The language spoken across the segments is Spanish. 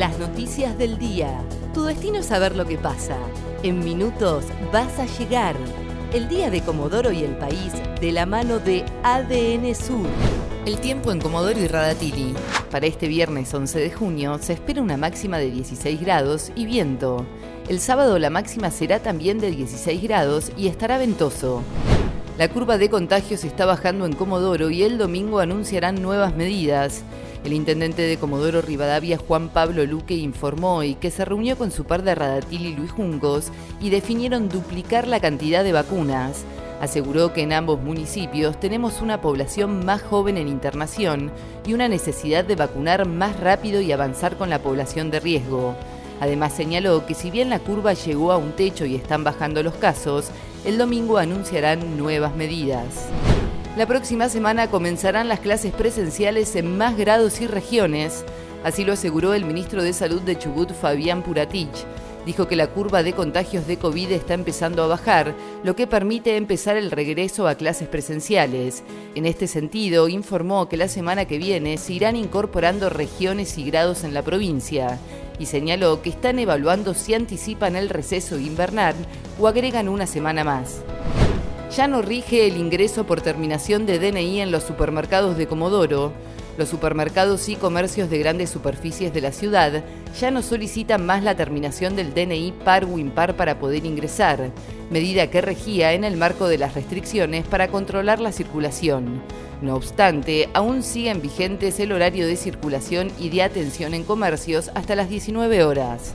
Las noticias del día. Tu destino es saber lo que pasa. En minutos vas a llegar. El día de Comodoro y el país de la mano de ADN Sur. El tiempo en Comodoro y Radatili. Para este viernes 11 de junio se espera una máxima de 16 grados y viento. El sábado la máxima será también de 16 grados y estará ventoso. La curva de contagios está bajando en Comodoro y el domingo anunciarán nuevas medidas. El intendente de Comodoro Rivadavia, Juan Pablo Luque, informó hoy que se reunió con su par de Radatil y Luis Jungos y definieron duplicar la cantidad de vacunas. Aseguró que en ambos municipios tenemos una población más joven en internación y una necesidad de vacunar más rápido y avanzar con la población de riesgo. Además señaló que si bien la curva llegó a un techo y están bajando los casos, el domingo anunciarán nuevas medidas. La próxima semana comenzarán las clases presenciales en más grados y regiones, así lo aseguró el ministro de Salud de Chubut, Fabián Puratich. Dijo que la curva de contagios de COVID está empezando a bajar, lo que permite empezar el regreso a clases presenciales. En este sentido, informó que la semana que viene se irán incorporando regiones y grados en la provincia y señaló que están evaluando si anticipan el receso invernal o agregan una semana más. Ya no rige el ingreso por terminación de DNI en los supermercados de Comodoro. Los supermercados y comercios de grandes superficies de la ciudad ya no solicitan más la terminación del DNI par o impar para poder ingresar, medida que regía en el marco de las restricciones para controlar la circulación. No obstante, aún siguen vigentes el horario de circulación y de atención en comercios hasta las 19 horas.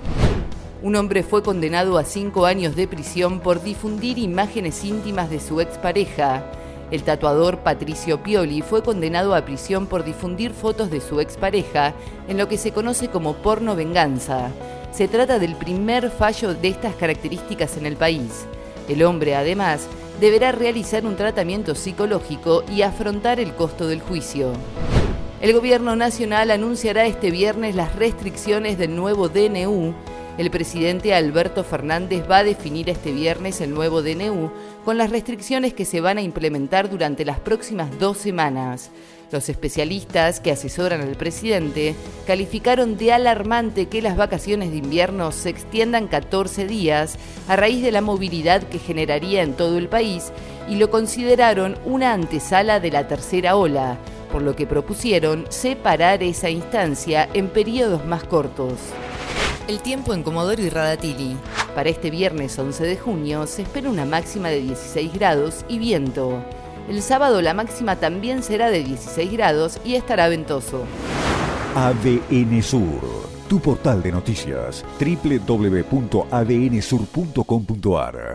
Un hombre fue condenado a cinco años de prisión por difundir imágenes íntimas de su expareja. El tatuador Patricio Pioli fue condenado a prisión por difundir fotos de su expareja en lo que se conoce como porno venganza. Se trata del primer fallo de estas características en el país. El hombre, además, deberá realizar un tratamiento psicológico y afrontar el costo del juicio. El Gobierno Nacional anunciará este viernes las restricciones del nuevo DNU el presidente Alberto Fernández va a definir este viernes el nuevo DNU con las restricciones que se van a implementar durante las próximas dos semanas. Los especialistas que asesoran al presidente calificaron de alarmante que las vacaciones de invierno se extiendan 14 días a raíz de la movilidad que generaría en todo el país y lo consideraron una antesala de la tercera ola, por lo que propusieron separar esa instancia en periodos más cortos. El tiempo en Comodoro y Radatili. Para este viernes 11 de junio se espera una máxima de 16 grados y viento. El sábado la máxima también será de 16 grados y estará ventoso. ADN Sur, tu portal de noticias, www.adnsur.com.ar